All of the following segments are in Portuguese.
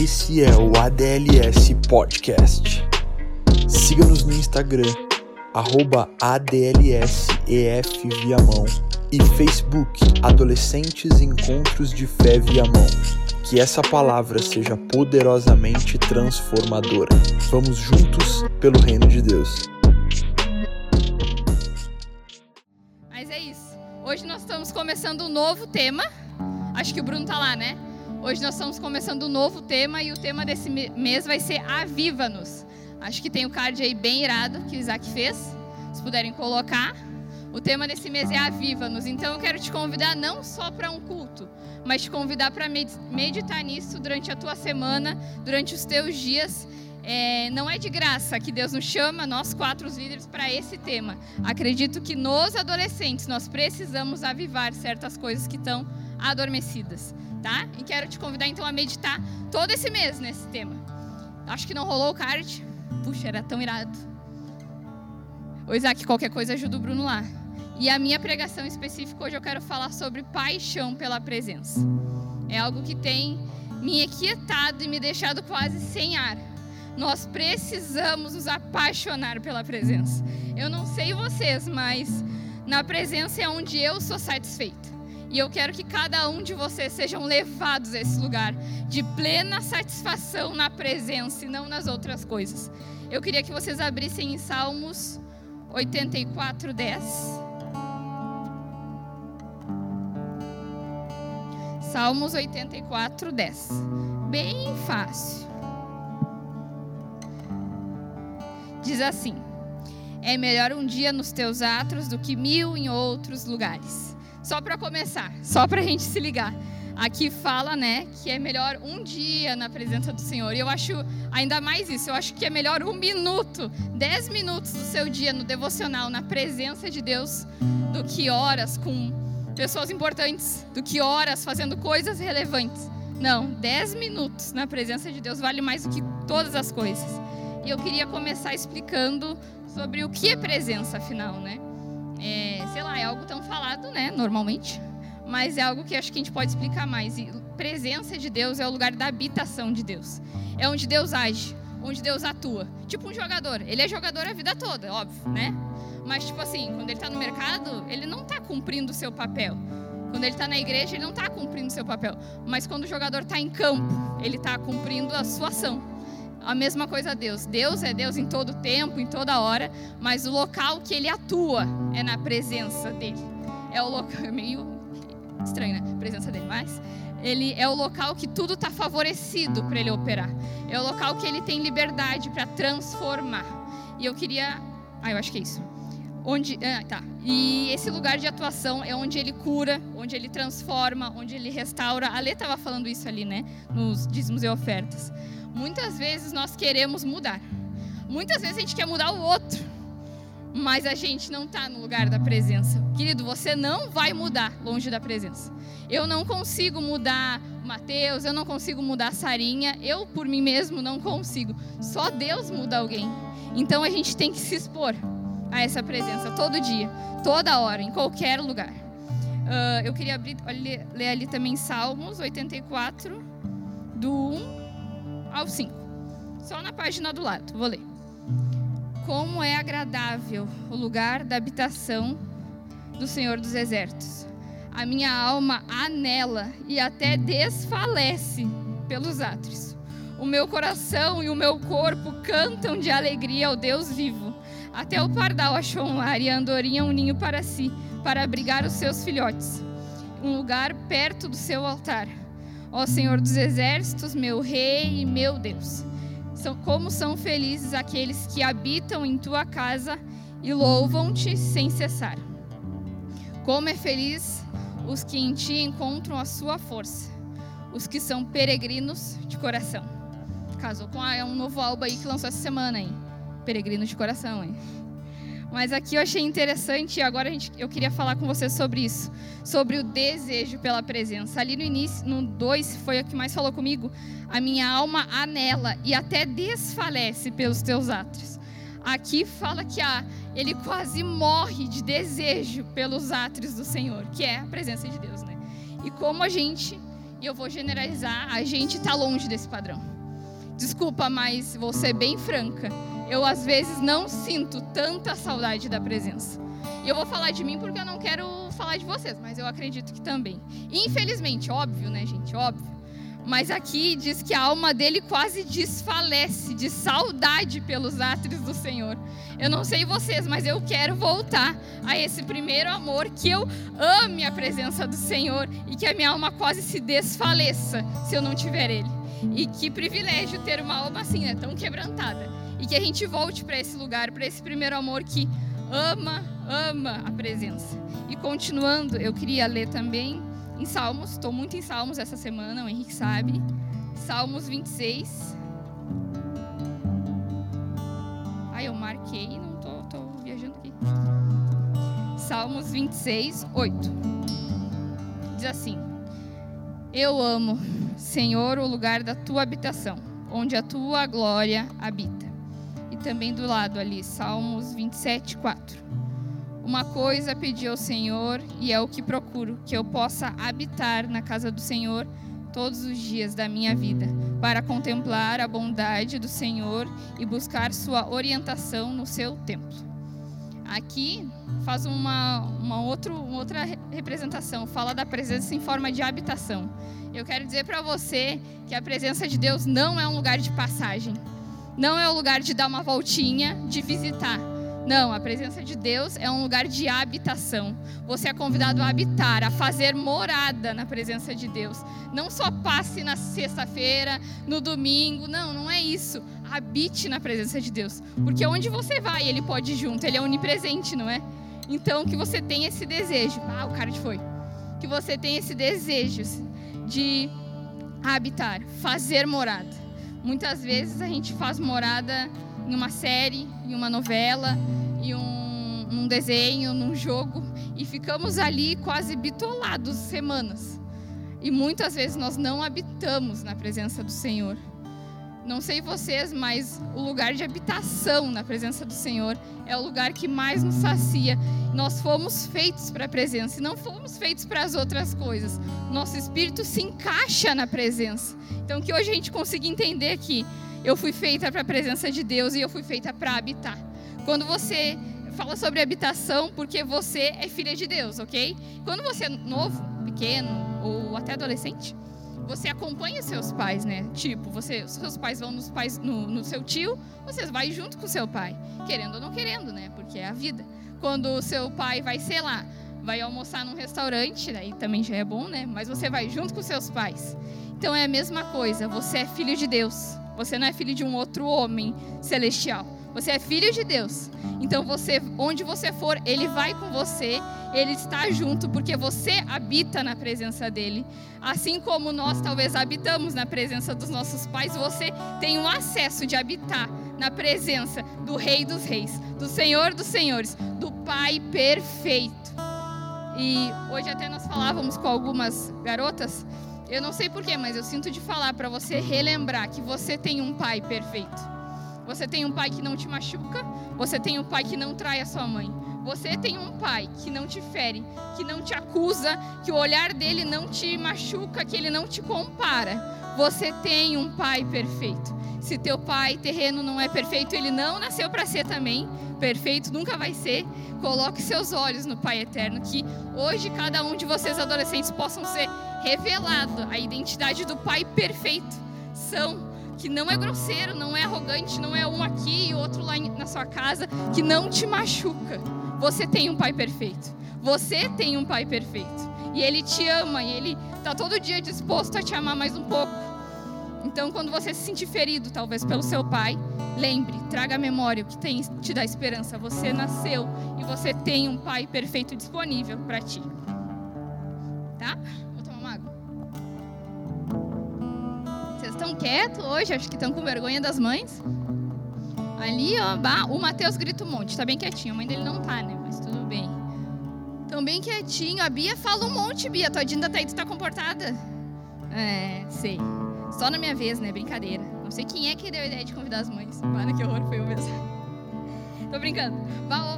Esse é o ADLS Podcast. Siga-nos no Instagram, arroba ADLSEF e Facebook Adolescentes Encontros de Fé Viamão. Que essa palavra seja poderosamente transformadora. Vamos juntos pelo reino de Deus. Mas é isso. Hoje nós estamos começando um novo tema. Acho que o Bruno tá lá, né? Hoje nós estamos começando um novo tema e o tema desse mês vai ser Aviva-nos. Acho que tem o card aí bem irado que o Isaac fez. Se puderem colocar. O tema desse mês é Aviva-nos. Então eu quero te convidar não só para um culto, mas te convidar para meditar nisso durante a tua semana, durante os teus dias. É, não é de graça que Deus nos chama, nós quatro os líderes, para esse tema. Acredito que nos adolescentes nós precisamos avivar certas coisas que estão adormecidas tá? E quero te convidar então a meditar todo esse mês nesse tema. Acho que não rolou o card. Puxa, era tão irado. O Isaac, qualquer coisa ajuda o Bruno lá. E a minha pregação específica hoje eu quero falar sobre paixão pela presença. É algo que tem me inquietado e me deixado quase sem ar. Nós precisamos nos apaixonar pela presença. Eu não sei vocês, mas na presença é onde eu sou satisfeita. E eu quero que cada um de vocês sejam levados a esse lugar de plena satisfação na presença e não nas outras coisas. Eu queria que vocês abrissem em Salmos 84, 10. Salmos 84, 10. Bem fácil. Diz assim: É melhor um dia nos teus atos do que mil em outros lugares. Só para começar, só para a gente se ligar. Aqui fala, né, que é melhor um dia na presença do Senhor. E eu acho ainda mais isso. Eu acho que é melhor um minuto, dez minutos do seu dia no devocional, na presença de Deus, do que horas com pessoas importantes, do que horas fazendo coisas relevantes. Não, dez minutos na presença de Deus vale mais do que todas as coisas. E eu queria começar explicando sobre o que é presença, afinal, né? é, sei lá, é algo tão falado, né, normalmente, mas é algo que acho que a gente pode explicar mais. E presença de Deus é o lugar da habitação de Deus. É onde Deus age, onde Deus atua. Tipo um jogador. Ele é jogador a vida toda, óbvio, né? Mas, tipo assim, quando ele está no mercado, ele não está cumprindo o seu papel. Quando ele está na igreja, ele não está cumprindo o seu papel. Mas quando o jogador está em campo, ele está cumprindo a sua ação a mesma coisa a Deus. Deus é Deus em todo tempo, em toda hora, mas o local que ele atua é na presença dele. É o local é meio estranho, né? Presença dele, mas ele é o local que tudo está favorecido para ele operar. É o local que ele tem liberdade para transformar. E eu queria, ah, eu acho que é isso. Onde, ah, tá. E esse lugar de atuação é onde ele cura, onde ele transforma, onde ele restaura. A Lê estava falando isso ali, né? Nos dízimos e ofertas. Muitas vezes nós queremos mudar. Muitas vezes a gente quer mudar o outro. Mas a gente não está no lugar da presença. Querido, você não vai mudar longe da presença. Eu não consigo mudar Mateus, eu não consigo mudar Sarinha, eu por mim mesmo não consigo. Só Deus muda alguém. Então a gente tem que se expor a essa presença todo dia, toda hora, em qualquer lugar. Uh, eu queria abrir, ler, ler ali também Salmos 84, do 1 ao 5. Só na página do lado, vou ler. Como é agradável o lugar da habitação do Senhor dos Exércitos. A minha alma anela e até desfalece pelos átrios. O meu coração e o meu corpo cantam de alegria ao Deus vivo. Até o pardal achou um lar e a andorinha um ninho para si, para abrigar os seus filhotes. Um lugar perto do seu altar Ó Senhor dos exércitos, meu rei e meu Deus. São, como são felizes aqueles que habitam em tua casa e louvam-te sem cessar. Como é feliz os que em ti encontram a sua força, os que são peregrinos de coração. Casou com a, é um novo álbum aí que lançou essa semana, hein? Peregrino de coração, hein? Mas aqui eu achei interessante e agora gente, eu queria falar com você sobre isso, sobre o desejo pela presença. Ali no início, no 2, foi o que mais falou comigo. A minha alma anela e até desfalece pelos teus atos. Aqui fala que a, ele quase morre de desejo pelos atos do Senhor, que é a presença de Deus, né? E como a gente e eu vou generalizar, a gente está longe desse padrão. Desculpa, mas vou ser bem franca. Eu às vezes não sinto tanta saudade da presença. E eu vou falar de mim porque eu não quero falar de vocês, mas eu acredito que também. Infelizmente, óbvio, né, gente? Óbvio. Mas aqui diz que a alma dele quase desfalece de saudade pelos átrios do Senhor. Eu não sei vocês, mas eu quero voltar a esse primeiro amor, que eu ame a presença do Senhor e que a minha alma quase se desfaleça se eu não tiver Ele. E que privilégio ter uma alma assim, né, tão quebrantada. E que a gente volte para esse lugar, para esse primeiro amor que ama, ama a presença. E continuando, eu queria ler também em Salmos, estou muito em Salmos essa semana, o Henrique sabe. Salmos 26. Ai, eu marquei, não tô, tô viajando aqui. Salmos 26, 8. Diz assim: Eu amo, Senhor, o lugar da tua habitação, onde a tua glória habita. Também do lado ali, Salmos 27, 4. Uma coisa pedi ao Senhor e é o que procuro, que eu possa habitar na casa do Senhor todos os dias da minha vida, para contemplar a bondade do Senhor e buscar sua orientação no seu templo. Aqui faz uma, uma, outro, uma outra representação, fala da presença em forma de habitação. Eu quero dizer para você que a presença de Deus não é um lugar de passagem, não é um lugar de dar uma voltinha, de visitar não, a presença de Deus é um lugar de habitação. Você é convidado a habitar, a fazer morada na presença de Deus. Não só passe na sexta-feira, no domingo, não, não é isso. Habite na presença de Deus. Porque onde você vai, Ele pode ir junto, Ele é onipresente, não é? Então, que você tenha esse desejo. Ah, o cara foi. Que você tenha esse desejo de habitar, fazer morada. Muitas vezes a gente faz morada em uma série, em uma novela, em um, desenho, num jogo, e ficamos ali quase bitolados semanas. E muitas vezes nós não habitamos na presença do Senhor. Não sei vocês, mas o lugar de habitação na presença do Senhor é o lugar que mais nos sacia. Nós fomos feitos para a presença e não fomos feitos para as outras coisas. Nosso espírito se encaixa na presença. Então, que hoje a gente consiga entender que eu fui feita para a presença de Deus e eu fui feita para habitar. Quando você fala sobre habitação, porque você é filha de Deus, ok? Quando você é novo, pequeno ou até adolescente, você acompanha seus pais, né? Tipo, você, seus pais vão nos pais, no, no seu tio, você vai junto com seu pai, querendo ou não querendo, né? Porque é a vida. Quando o seu pai vai, sei lá, vai almoçar num restaurante, daí também já é bom, né? Mas você vai junto com seus pais. Então é a mesma coisa, você é filho de Deus. Você não é filho de um outro homem celestial. Você é filho de Deus. Então você, onde você for, ele vai com você, ele está junto porque você habita na presença dele. Assim como nós talvez habitamos na presença dos nossos pais, você tem um acesso de habitar na presença do Rei dos Reis, do Senhor dos Senhores, do Pai perfeito. E hoje até nós falávamos com algumas garotas eu não sei porquê, mas eu sinto de falar para você relembrar que você tem um pai perfeito. Você tem um pai que não te machuca, você tem um pai que não trai a sua mãe. Você tem um pai que não te fere, que não te acusa, que o olhar dele não te machuca, que ele não te compara. Você tem um pai perfeito. Se teu pai terreno não é perfeito, ele não nasceu para ser também perfeito, nunca vai ser. Coloque seus olhos no Pai eterno, que hoje cada um de vocês adolescentes possam ser revelado a identidade do Pai perfeito. São que não é grosseiro, não é arrogante, não é um aqui e outro lá na sua casa, que não te machuca. Você tem um Pai perfeito. Você tem um Pai perfeito. E Ele te ama e Ele está todo dia disposto a te amar mais um pouco. Então, quando você se sentir ferido, talvez pelo seu pai, lembre, traga a memória o que tem, te dá esperança. Você nasceu e você tem um pai perfeito disponível para ti. Tá? Estão quietos hoje, acho que estão com vergonha das mães. Ali, ó, o Matheus grita um monte, tá bem quietinho. A mãe dele não tá, né? Mas tudo bem. Tão bem quietinho. A Bia fala um monte, Bia. Tua Dinda tá aí, tu tá comportada? É, sei. Só na minha vez, né? Brincadeira. Não sei quem é que deu a ideia de convidar as mães. Para, que horror, foi eu mesmo. tô brincando.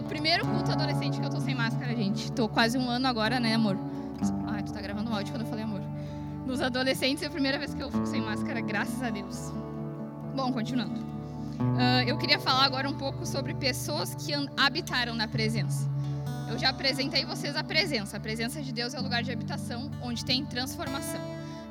O primeiro culto adolescente que eu tô sem máscara, gente. Tô quase um ano agora, né, amor? Ah, tu tá gravando um áudio quando eu falei. Nos adolescentes é a primeira vez que eu fico sem máscara, graças a Deus. Bom, continuando. Uh, eu queria falar agora um pouco sobre pessoas que habitaram na presença. Eu já apresentei vocês a presença. A presença de Deus é o lugar de habitação onde tem transformação.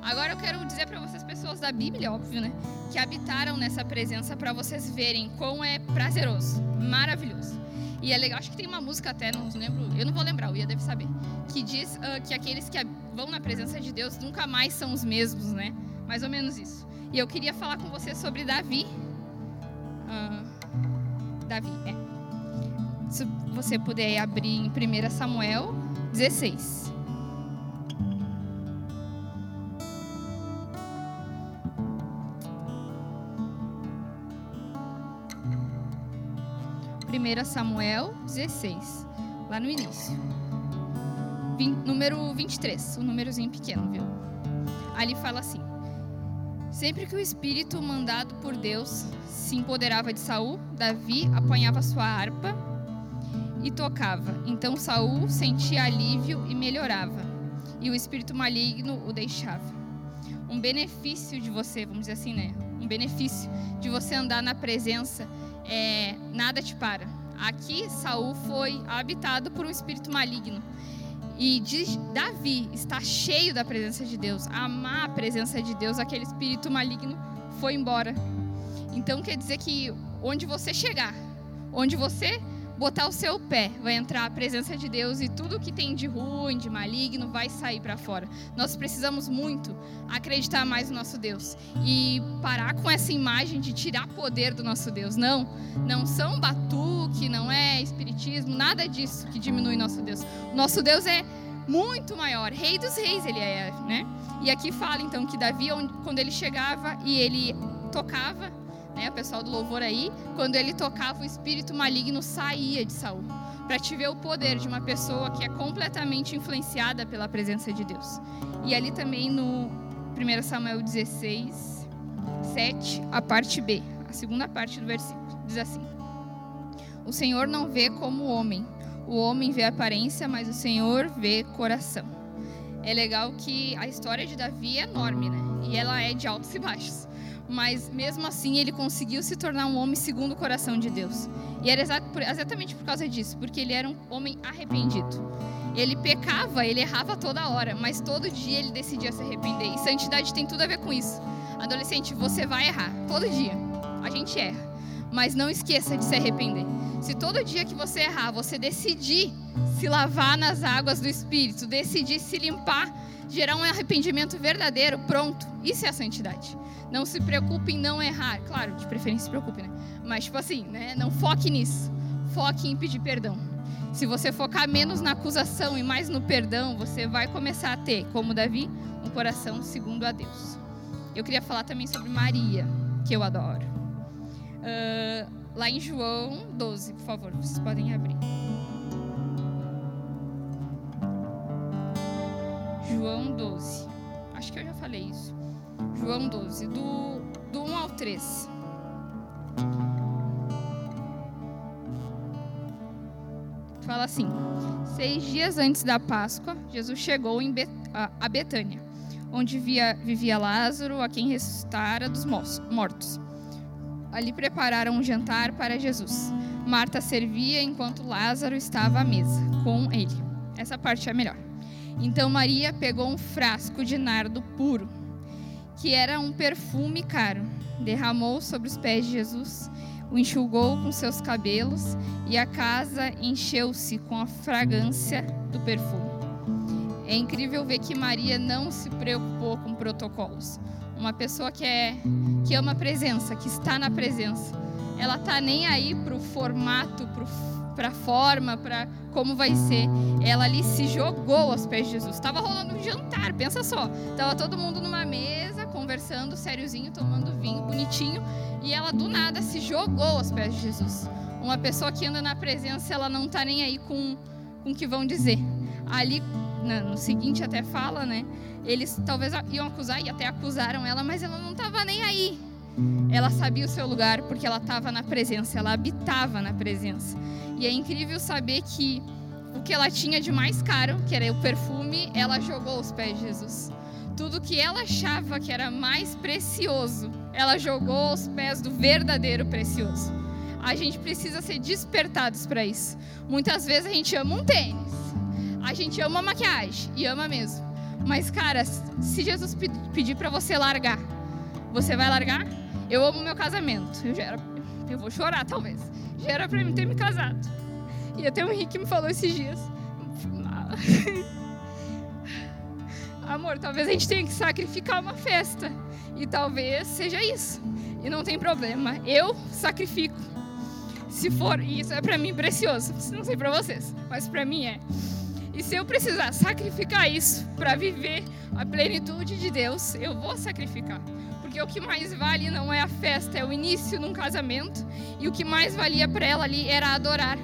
Agora eu quero dizer para vocês, pessoas da Bíblia, óbvio, né? Que habitaram nessa presença para vocês verem como é prazeroso, maravilhoso. E é legal, acho que tem uma música até, não lembro, eu não vou lembrar, o Ia deve saber, que diz uh, que aqueles que vão na presença de Deus nunca mais são os mesmos, né? Mais ou menos isso. E eu queria falar com você sobre Davi. Uh, Davi, é. Se você puder abrir em 1 Samuel 16. 1 Samuel 16, lá no início. Vim, número 23, um númerozinho pequeno, viu? Ali fala assim: Sempre que o espírito mandado por Deus se empoderava de Saul, Davi apanhava sua harpa e tocava. Então Saul sentia alívio e melhorava, e o espírito maligno o deixava. Um benefício de você, vamos dizer assim, né? Um benefício de você andar na presença é, nada te para. Aqui Saul foi habitado por um espírito maligno. E Davi está cheio da presença de Deus. Amar a presença de Deus, aquele espírito maligno foi embora. Então quer dizer que onde você chegar, onde você botar o seu pé, vai entrar a presença de Deus e tudo que tem de ruim, de maligno, vai sair para fora. Nós precisamos muito acreditar mais no nosso Deus e parar com essa imagem de tirar poder do nosso Deus. Não, não são batuque, não é espiritismo, nada disso que diminui nosso Deus. Nosso Deus é muito maior, Rei dos Reis ele é, né? E aqui fala então que Davi, quando ele chegava e ele tocava né, o pessoal do louvor aí, quando ele tocava, o espírito maligno saía de Saul. Para te ver o poder de uma pessoa que é completamente influenciada pela presença de Deus. E ali também no 1 Samuel 16, 7, a parte B, a segunda parte do versículo, diz assim: O Senhor não vê como o homem, o homem vê aparência, mas o Senhor vê coração. É legal que a história de Davi é enorme, né? E ela é de altos e baixos mas mesmo assim ele conseguiu se tornar um homem segundo o coração de Deus. E era exatamente por causa disso, porque ele era um homem arrependido. Ele pecava, ele errava toda hora, mas todo dia ele decidia se arrepender. E santidade tem tudo a ver com isso. Adolescente, você vai errar, todo dia. A gente erra. Mas não esqueça de se arrepender. Se todo dia que você errar, você decidir se lavar nas águas do Espírito, decidir se limpar, gerar um arrependimento verdadeiro, pronto, isso é a santidade. Não se preocupe em não errar. Claro, de preferência se preocupe, né? Mas, tipo assim, né? Não foque nisso. Foque em pedir perdão. Se você focar menos na acusação e mais no perdão, você vai começar a ter, como Davi, um coração segundo a Deus. Eu queria falar também sobre Maria, que eu adoro. Uh, lá em João 12, por favor, vocês podem abrir. João 12. Acho que eu já falei isso. João 12, do, do 1 ao 3. Fala assim: Seis dias antes da Páscoa, Jesus chegou em Bet a Betânia, onde via, vivia Lázaro, a quem ressuscitara dos mortos. Ali prepararam um jantar para Jesus. Marta servia enquanto Lázaro estava à mesa com ele. Essa parte é melhor. Então Maria pegou um frasco de nardo puro que era um perfume caro. Derramou sobre os pés de Jesus, o enxugou com seus cabelos e a casa encheu-se com a fragrância do perfume. É incrível ver que Maria não se preocupou com protocolos. Uma pessoa que é que ama a presença, que está na presença, ela tá nem aí pro formato, para a forma, para como vai ser. Ela ali se jogou aos pés de Jesus. Estava rolando um jantar, pensa só. Tava todo mundo numa mesa conversando, sériozinho, tomando vinho, bonitinho, e ela do nada se jogou aos pés de Jesus. Uma pessoa que anda na presença, ela não tá nem aí com com o que vão dizer. Ali no seguinte até fala, né? Eles talvez iam acusar e até acusaram ela, mas ela não estava nem aí. Ela sabia o seu lugar porque ela estava na presença, ela habitava na presença. E é incrível saber que o que ela tinha de mais caro, que era o perfume, ela jogou aos pés de Jesus tudo que ela achava que era mais precioso, ela jogou aos pés do verdadeiro precioso. A gente precisa ser despertados para isso. Muitas vezes a gente ama um tênis, a gente ama maquiagem e ama mesmo. Mas cara, se Jesus pedir para você largar, você vai largar? Eu amo meu casamento. Eu já era, eu vou chorar talvez. Já era para mim ter me casado. E até o Henrique me falou esses dias. Amor, talvez a gente tenha que sacrificar uma festa. E talvez seja isso. E não tem problema. Eu sacrifico. Se for, e isso é para mim precioso. Não sei para vocês, mas para mim é. E se eu precisar sacrificar isso para viver a plenitude de Deus, eu vou sacrificar. Porque o que mais vale não é a festa, é o início de um casamento. E o que mais valia para ela ali era adorar.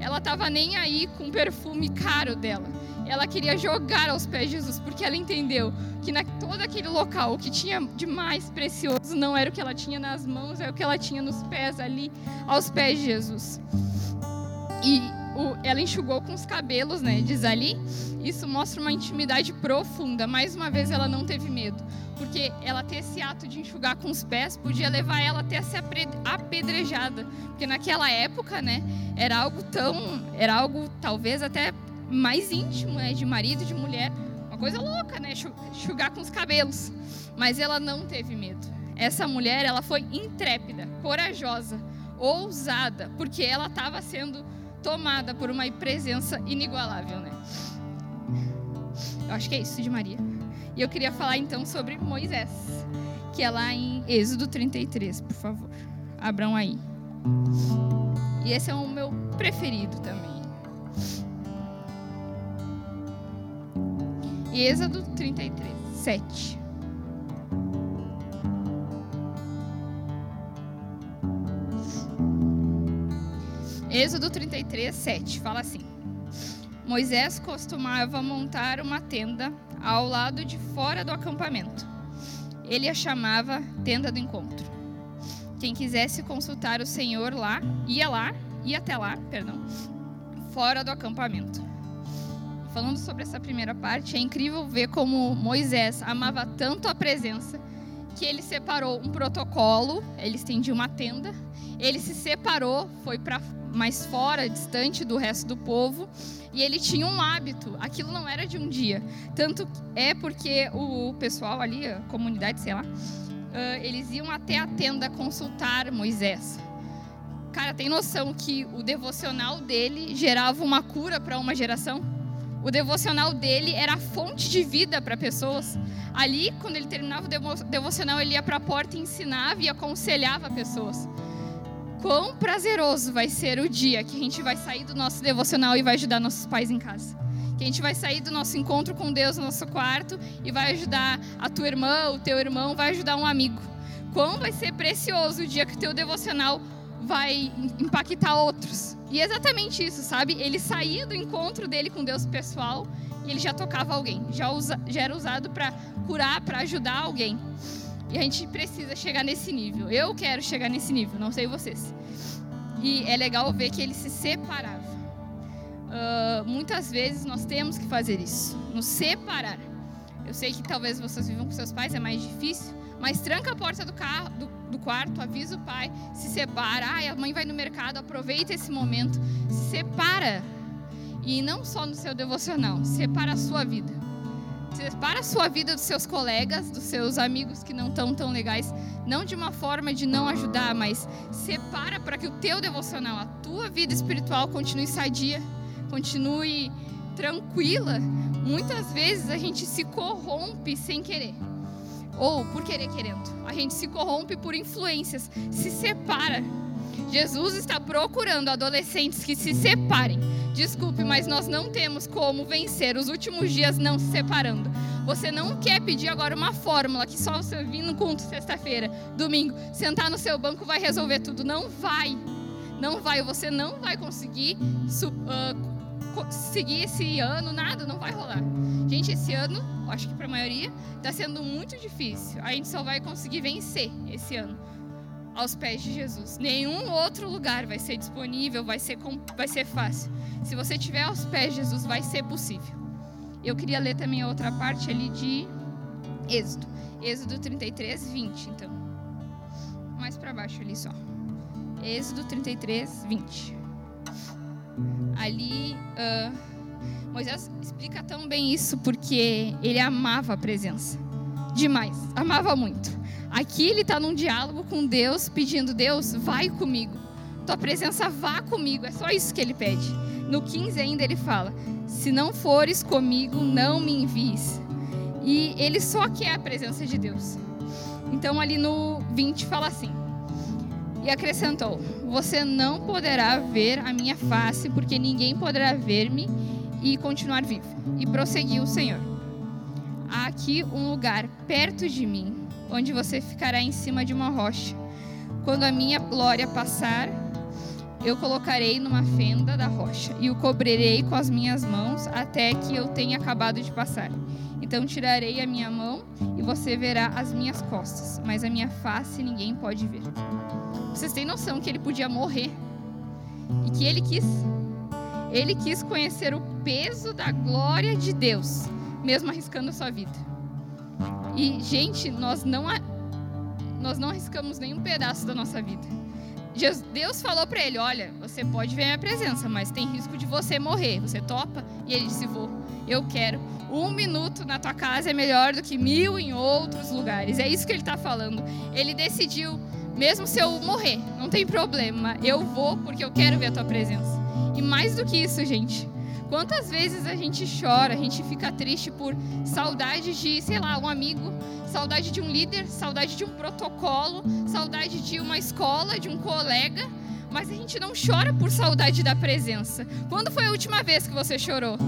Ela estava nem aí com o perfume caro dela ela queria jogar aos pés de Jesus, porque ela entendeu que na todo aquele local o que tinha de mais precioso não era o que ela tinha nas mãos, é o que ela tinha nos pés ali, aos pés de Jesus. E o, ela enxugou com os cabelos, né? Diz ali. Isso mostra uma intimidade profunda. Mais uma vez, ela não teve medo, porque ela ter esse ato de enxugar com os pés podia levar ela até a ser apedrejada, porque naquela época, né? Era algo tão, era algo talvez até mais íntimo, né, de marido, de mulher. Uma coisa louca, né, enxugar com os cabelos. Mas ela não teve medo. Essa mulher, ela foi intrépida, corajosa, ousada, porque ela estava sendo tomada por uma presença inigualável, né? Eu acho que é isso de Maria. E eu queria falar então sobre Moisés, que é lá em Êxodo 33, por favor. Abram aí. E esse é o meu preferido também. Êxodo 33, 7. Êxodo 33, 7 fala assim: Moisés costumava montar uma tenda ao lado de fora do acampamento. Ele a chamava tenda do encontro. Quem quisesse consultar o Senhor lá, ia lá, ia até lá, perdão, fora do acampamento falando sobre essa primeira parte, é incrível ver como Moisés amava tanto a presença que ele separou um protocolo, ele estendia uma tenda, ele se separou, foi para mais fora, distante do resto do povo, e ele tinha um hábito, aquilo não era de um dia. Tanto é porque o pessoal ali, a comunidade, sei lá, eles iam até a tenda consultar Moisés. Cara, tem noção que o devocional dele gerava uma cura para uma geração? O devocional dele era a fonte de vida para pessoas. Ali, quando ele terminava o devocional, ele ia para a porta e ensinava e aconselhava pessoas. Quão prazeroso vai ser o dia que a gente vai sair do nosso devocional e vai ajudar nossos pais em casa. Que a gente vai sair do nosso encontro com Deus no nosso quarto e vai ajudar a tua irmã, o teu irmão, vai ajudar um amigo. Quão vai ser precioso o dia que o teu devocional vai impactar outros. E é exatamente isso, sabe? Ele saía do encontro dele com Deus pessoal e ele já tocava alguém, já, usa, já era usado para curar, para ajudar alguém. E a gente precisa chegar nesse nível. Eu quero chegar nesse nível, não sei vocês. E é legal ver que ele se separava. Uh, muitas vezes nós temos que fazer isso, nos separar. Eu sei que talvez vocês vivam com seus pais, é mais difícil, mas tranca a porta do carro, do, do quarto, avisa o pai, se separa. Ah, a mãe vai no mercado, aproveita esse momento, se separa. E não só no seu devocional, separa a sua vida. Separa a sua vida dos seus colegas, dos seus amigos que não estão tão legais, não de uma forma de não ajudar, mas separa para que o teu devocional, a tua vida espiritual continue sadia, continue tranquila. Muitas vezes a gente se corrompe sem querer ou por querer querendo. A gente se corrompe por influências, se separa. Jesus está procurando adolescentes que se separem. Desculpe, mas nós não temos como vencer os últimos dias não se separando. Você não quer pedir agora uma fórmula que só você vir no culto sexta-feira, domingo, sentar no seu banco vai resolver tudo. Não vai. Não vai. Você não vai conseguir uh, seguir esse ano, nada, não vai rolar. Gente, esse ano, acho que para a maioria, está sendo muito difícil. A gente só vai conseguir vencer esse ano aos pés de Jesus. Nenhum outro lugar vai ser disponível, vai ser, vai ser fácil. Se você estiver aos pés de Jesus, vai ser possível. Eu queria ler também a outra parte ali de Êxodo. Êxodo 33, 20, então. Mais para baixo ali só. Êxodo 33, 20. Ali, uh, Moisés explica tão bem isso porque ele amava a presença. Demais, amava muito. Aqui ele está num diálogo com Deus, pedindo: Deus, vai comigo. Tua presença vá comigo. É só isso que ele pede. No 15 ainda ele fala: Se não fores comigo, não me envies. E ele só quer a presença de Deus. Então ali no 20 fala assim: E acrescentou: Você não poderá ver a minha face, porque ninguém poderá ver-me e continuar vivo. E prosseguiu o Senhor: Há aqui um lugar perto de mim, onde você ficará em cima de uma rocha. Quando a minha glória passar, eu colocarei numa fenda da rocha e o cobrirei com as minhas mãos até que eu tenha acabado de passar. Então tirarei a minha mão e você verá as minhas costas, mas a minha face ninguém pode ver. Vocês têm noção que ele podia morrer e que ele quis? Ele quis conhecer o peso da glória de Deus, mesmo arriscando a sua vida. E gente, nós não nós não arriscamos nenhum pedaço da nossa vida. Deus falou para ele: Olha, você pode ver a minha presença, mas tem risco de você morrer. Você topa? E ele disse: Vou, eu quero. Um minuto na tua casa é melhor do que mil em outros lugares. É isso que ele está falando. Ele decidiu, mesmo se eu morrer, não tem problema, eu vou porque eu quero ver a tua presença. E mais do que isso, gente, Quantas vezes a gente chora, a gente fica triste por saudade de, sei lá, um amigo, saudade de um líder, saudade de um protocolo, saudade de uma escola, de um colega, mas a gente não chora por saudade da presença. Quando foi a última vez que você chorou?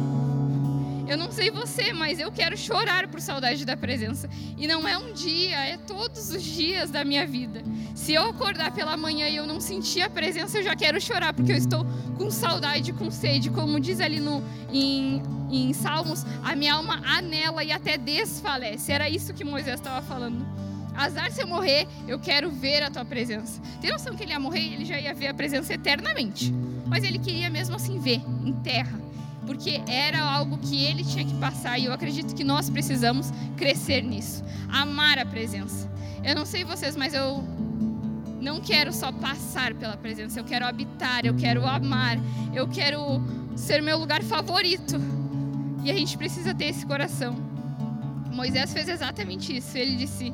Eu não sei você, mas eu quero chorar por saudade da presença. E não é um dia, é todos os dias da minha vida. Se eu acordar pela manhã e eu não sentir a presença, eu já quero chorar, porque eu estou com saudade, com sede. Como diz ali no, em, em Salmos, a minha alma anela e até desfalece. Era isso que Moisés estava falando. Azar se eu morrer, eu quero ver a tua presença. Tem noção que ele ia morrer ele já ia ver a presença eternamente. Mas ele queria mesmo assim ver, em terra porque era algo que ele tinha que passar e eu acredito que nós precisamos crescer nisso, amar a presença. Eu não sei vocês, mas eu não quero só passar pela presença, eu quero habitar, eu quero amar, eu quero ser meu lugar favorito. E a gente precisa ter esse coração. Moisés fez exatamente isso. Ele disse: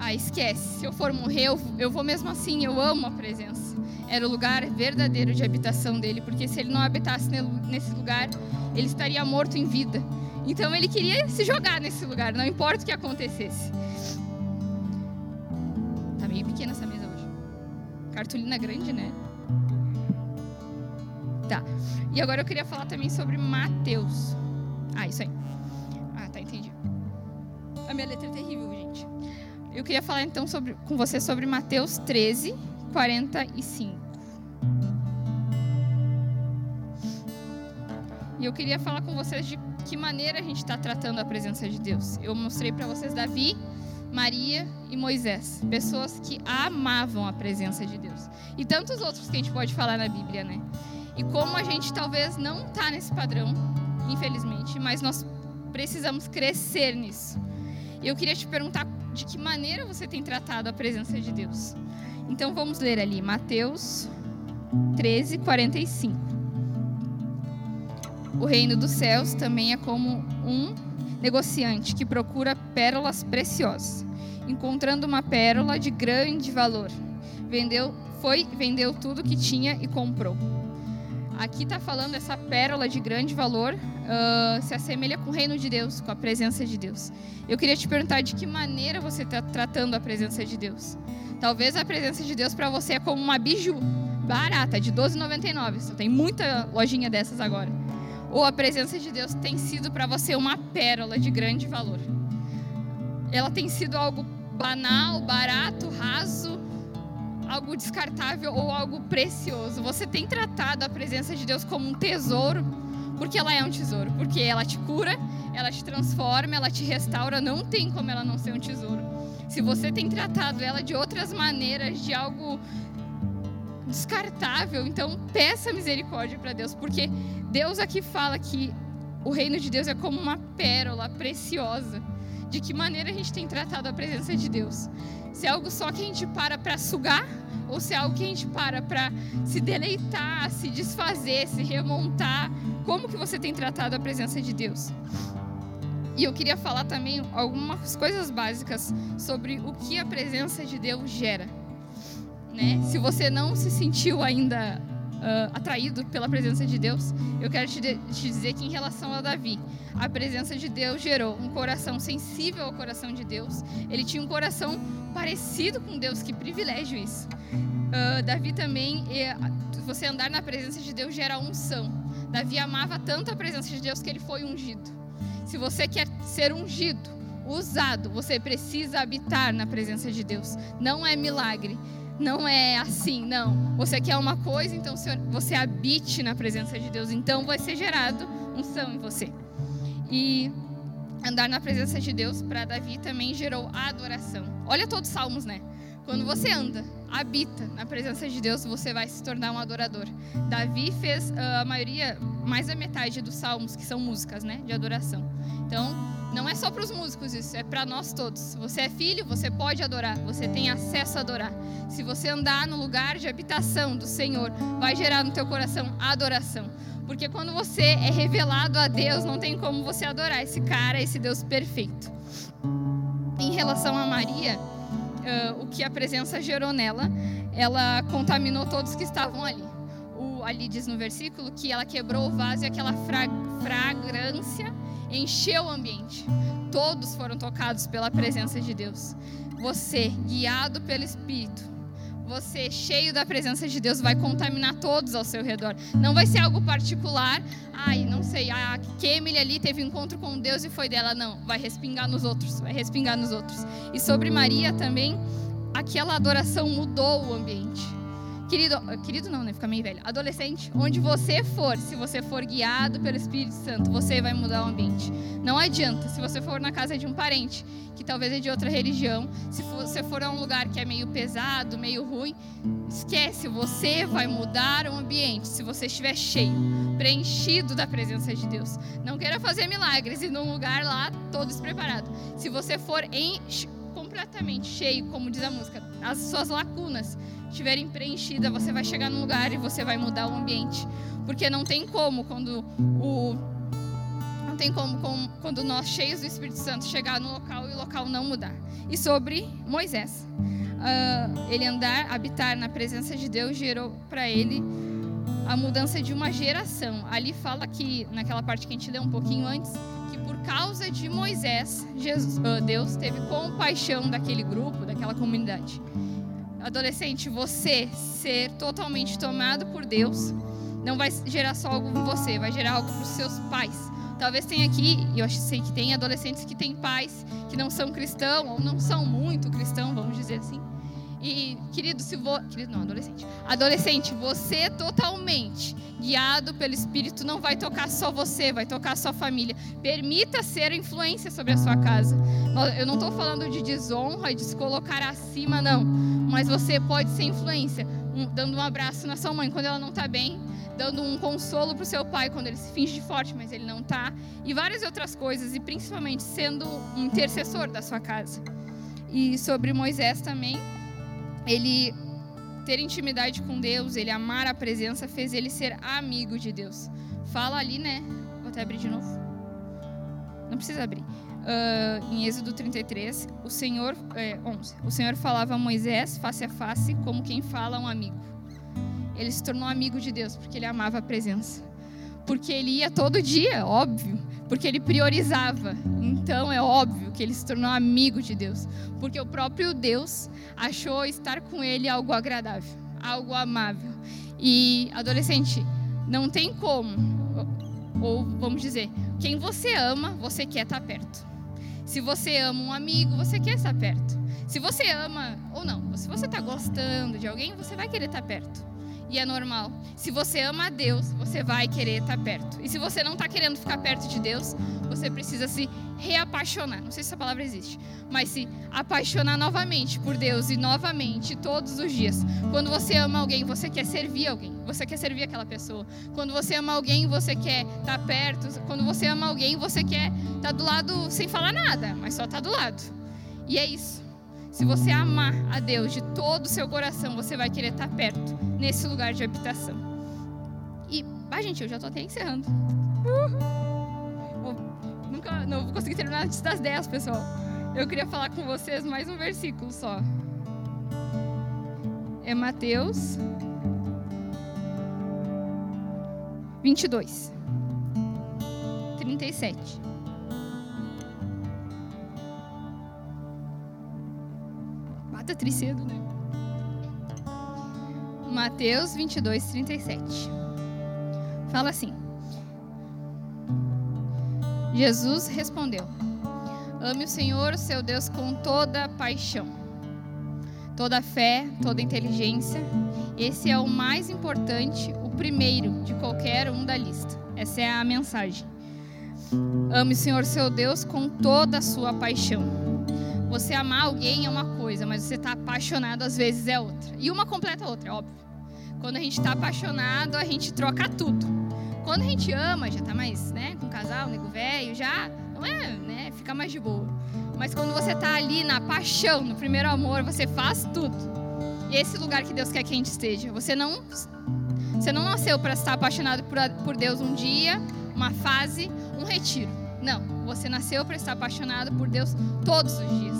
Ah, esquece, se eu for morrer, eu, eu vou mesmo assim, eu amo a presença era o lugar verdadeiro de habitação dele, porque se ele não habitasse nesse lugar, ele estaria morto em vida. Então ele queria se jogar nesse lugar, não importa o que acontecesse. Tá meio pequena essa mesa hoje. Cartolina grande, né? Tá. E agora eu queria falar também sobre Mateus. Ah, isso aí. Ah, tá, entendi. A minha letra é terrível. Eu queria falar então sobre, com você sobre Mateus 13, 45. E eu queria falar com vocês de que maneira a gente está tratando a presença de Deus. Eu mostrei para vocês Davi, Maria e Moisés, pessoas que amavam a presença de Deus. E tantos outros que a gente pode falar na Bíblia, né? E como a gente talvez não está nesse padrão, infelizmente, mas nós precisamos crescer nisso. E eu queria te perguntar de que maneira você tem tratado a presença de Deus. Então vamos ler ali, Mateus 13, 45. O reino dos céus também é como um negociante que procura pérolas preciosas. Encontrando uma pérola de grande valor, vendeu, foi, vendeu tudo que tinha e comprou. Aqui está falando essa pérola de grande valor uh, se assemelha com o reino de Deus, com a presença de Deus. Eu queria te perguntar de que maneira você está tratando a presença de Deus. Talvez a presença de Deus para você é como uma biju barata, de 12,99. Só tem muita lojinha dessas agora. Ou a presença de Deus tem sido para você uma pérola de grande valor. Ela tem sido algo banal, barato, raso, algo descartável ou algo precioso. Você tem tratado a presença de Deus como um tesouro, porque ela é um tesouro, porque ela te cura, ela te transforma, ela te restaura, não tem como ela não ser um tesouro. Se você tem tratado ela de outras maneiras, de algo descartável, então peça misericórdia para Deus, porque Deus aqui fala que o reino de Deus é como uma pérola preciosa, de que maneira a gente tem tratado a presença de Deus. Se é algo só que a gente para para sugar, ou se é algo que a gente para para se deleitar, se desfazer, se remontar. Como que você tem tratado a presença de Deus? E eu queria falar também algumas coisas básicas sobre o que a presença de Deus gera. Né? Se você não se sentiu ainda uh, atraído pela presença de Deus, eu quero te, te dizer que em relação a Davi, a presença de Deus gerou um coração sensível ao coração de Deus. Ele tinha um coração parecido com Deus, que privilégio isso. Uh, Davi também, se você andar na presença de Deus, gera unção. Davi amava tanto a presença de Deus que ele foi ungido. Se você quer ser ungido, usado, você precisa habitar na presença de Deus. Não é milagre não é assim, não. Você quer uma coisa, então você habite na presença de Deus, então vai ser gerado unção em você. E andar na presença de Deus para Davi também gerou adoração. Olha todos os salmos, né? Quando você anda, habita na presença de Deus, você vai se tornar um adorador. Davi fez uh, a maioria, mais da metade dos salmos, que são músicas, né, de adoração. Então, não é só para os músicos isso, é para nós todos. Você é filho, você pode adorar, você tem acesso a adorar. Se você andar no lugar de habitação do Senhor, vai gerar no teu coração adoração. Porque quando você é revelado a Deus, não tem como você adorar esse cara, esse Deus perfeito. Em relação a Maria, uh, o que a presença gerou nela, ela contaminou todos que estavam ali. O, ali diz no versículo que ela quebrou o vaso e aquela fra fragrância encheu o ambiente. Todos foram tocados pela presença de Deus. Você, guiado pelo Espírito, você, cheio da presença de Deus, vai contaminar todos ao seu redor. Não vai ser algo particular. Ai, não sei, a Kemily ali teve encontro com Deus e foi dela. Não, vai respingar nos outros, vai respingar nos outros. E sobre Maria também, aquela adoração mudou o ambiente. Querido, querido não, né? Fica meio velho. Adolescente, onde você for, se você for guiado pelo Espírito Santo, você vai mudar o ambiente. Não adianta. Se você for na casa de um parente, que talvez é de outra religião, se você for a um lugar que é meio pesado, meio ruim, esquece, você vai mudar o ambiente se você estiver cheio, preenchido da presença de Deus. Não queira fazer milagres e num lugar lá todo despreparado. Se você for em completamente cheio, como diz a música, as suas lacunas estiverem preenchidas, você vai chegar num lugar e você vai mudar o ambiente. Porque não tem como quando o não tem como, quando nós cheios do Espírito Santo chegar no local e o local não mudar. E sobre Moisés, uh, ele andar, habitar na presença de Deus gerou para ele a mudança de uma geração. Ali fala que naquela parte que a gente leu um pouquinho antes, que por causa de Moisés, Jesus, uh, Deus teve compaixão daquele grupo, daquela comunidade adolescente, você ser totalmente tomado por Deus, não vai gerar só algo em você, vai gerar algo para os seus pais. Talvez tenha aqui, eu sei que tem adolescentes que têm pais que não são cristãos, ou não são muito cristãos, vamos dizer assim. E, querido, se vou. Querido, não, adolescente. Adolescente, você totalmente guiado pelo Espírito não vai tocar só você, vai tocar sua família. Permita ser influência sobre a sua casa. Eu não estou falando de desonra, de se colocar acima, não. Mas você pode ser influência, dando um abraço na sua mãe quando ela não está bem, dando um consolo para o seu pai quando ele se finge de forte, mas ele não está, e várias outras coisas, e principalmente sendo um intercessor da sua casa. E sobre Moisés também ele ter intimidade com Deus, ele amar a presença, fez ele ser amigo de Deus. Fala ali, né? Vou até abrir de novo. Não precisa abrir. Uh, em Êxodo 33, o Senhor, é, 11, o Senhor falava a Moisés face a face como quem fala a um amigo. Ele se tornou amigo de Deus porque ele amava a presença. Porque ele ia todo dia, óbvio porque ele priorizava. Então é óbvio que ele se tornou amigo de Deus, porque o próprio Deus achou estar com ele algo agradável, algo amável. E adolescente, não tem como, ou vamos dizer, quem você ama, você quer estar perto. Se você ama um amigo, você quer estar perto. Se você ama ou não, se você está gostando de alguém, você vai querer estar perto e é normal. Se você ama a Deus, você vai querer estar perto. E se você não está querendo ficar perto de Deus, você precisa se reapaixonar. Não sei se essa palavra existe, mas se apaixonar novamente por Deus e novamente todos os dias. Quando você ama alguém, você quer servir alguém, você quer servir aquela pessoa. Quando você ama alguém, você quer estar tá perto. Quando você ama alguém, você quer estar tá do lado sem falar nada, mas só estar tá do lado. E é isso. Se você amar a Deus de todo o seu coração, você vai querer estar perto nesse lugar de habitação. E, ah, gente, eu já estou até encerrando. Vou, nunca, não vou conseguir terminar antes das 10, pessoal. Eu queria falar com vocês mais um versículo só. É Mateus 22, 37. Tricedo, né? Mateus 22, 37. Fala assim: Jesus respondeu: Ame o Senhor, seu Deus, com toda paixão, toda fé, toda inteligência. Esse é o mais importante, o primeiro de qualquer um da lista. Essa é a mensagem. Ame o Senhor, seu Deus, com toda a sua paixão. Você amar alguém é uma coisa, mas você estar tá apaixonado às vezes é outra. E uma completa a outra, é óbvio. Quando a gente está apaixonado, a gente troca tudo. Quando a gente ama, já está mais, né, com casal, nego velho, já não é, né, fica mais de boa. Mas quando você está ali na paixão, no primeiro amor, você faz tudo. E esse lugar que Deus quer que a gente esteja. Você não você não nasceu para estar apaixonado por, por Deus um dia, uma fase, um retiro. Não, você nasceu para estar apaixonado por Deus todos os dias.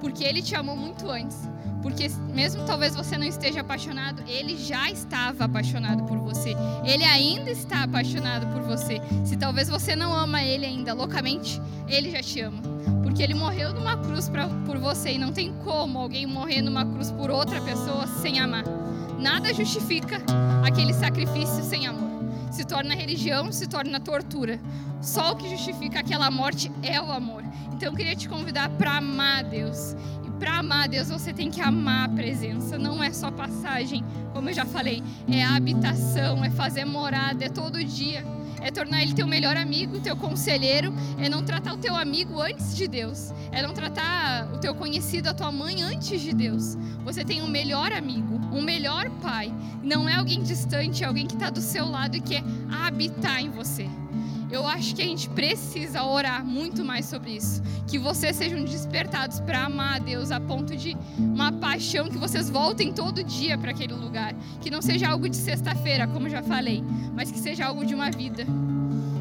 Porque ele te amou muito antes. Porque mesmo talvez você não esteja apaixonado, ele já estava apaixonado por você. Ele ainda está apaixonado por você. Se talvez você não ama ele ainda loucamente, ele já te ama. Porque ele morreu numa cruz pra, por você e não tem como alguém morrer numa cruz por outra pessoa sem amar. Nada justifica aquele sacrifício sem amor. Se torna religião, se torna tortura. Só o que justifica aquela morte é o amor. Então eu queria te convidar para amar Deus para amar Deus, você tem que amar a presença. Não é só passagem, como eu já falei, é habitação, é fazer morada, é todo dia. É tornar ele teu melhor amigo, teu conselheiro, é não tratar o teu amigo antes de Deus, é não tratar o teu conhecido, a tua mãe antes de Deus. Você tem um melhor amigo, um melhor pai. Não é alguém distante, é alguém que está do seu lado e quer habitar em você. Eu acho que a gente precisa orar muito mais sobre isso. Que vocês sejam despertados para amar a Deus a ponto de uma paixão que vocês voltem todo dia para aquele lugar. Que não seja algo de sexta-feira, como já falei, mas que seja algo de uma vida.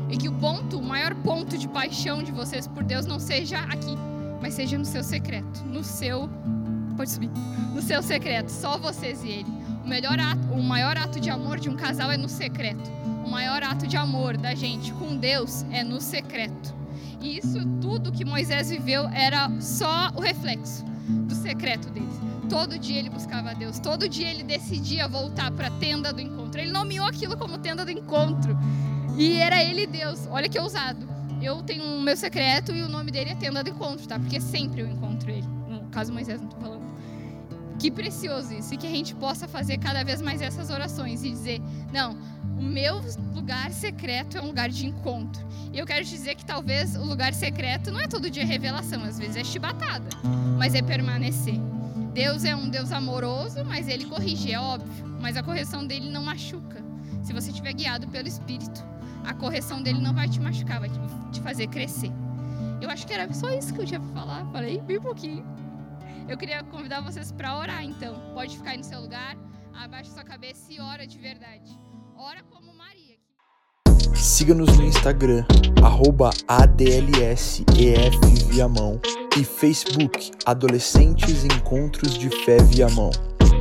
E que o ponto, o maior ponto de paixão de vocês por Deus não seja aqui, mas seja no seu secreto, no seu pode subir, no seu secreto, só vocês e ele. O melhor ato, o maior ato de amor de um casal é no secreto maior ato de amor da gente com Deus é no secreto. E isso tudo que Moisés viveu era só o reflexo do secreto dele. Todo dia ele buscava a Deus, todo dia ele decidia voltar para a tenda do encontro. Ele nomeou aquilo como tenda do encontro. E era ele Deus. Olha que ousado. Eu tenho o meu secreto e o nome dele é tenda do encontro, tá? Porque sempre eu encontro ele. No caso Moisés, não estou falando. Que precioso isso. E que a gente possa fazer cada vez mais essas orações e dizer: não, o meu lugar secreto é um lugar de encontro. E eu quero te dizer que talvez o lugar secreto não é todo dia revelação, às vezes é chibatada, mas é permanecer. Deus é um Deus amoroso, mas ele corrige, é óbvio, mas a correção dele não machuca. Se você estiver guiado pelo Espírito, a correção dele não vai te machucar, vai te fazer crescer. Eu acho que era só isso que eu tinha para falar, falei bem pouquinho. Eu queria convidar vocês para orar, então. Pode ficar aí no seu lugar, abaixa sua cabeça e ora de verdade. Ora como Maria. Siga-nos no Instagram, arroba ADLSEF e Facebook Adolescentes Encontros de Fé Viamão.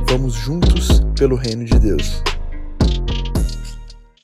Vamos juntos pelo Reino de Deus.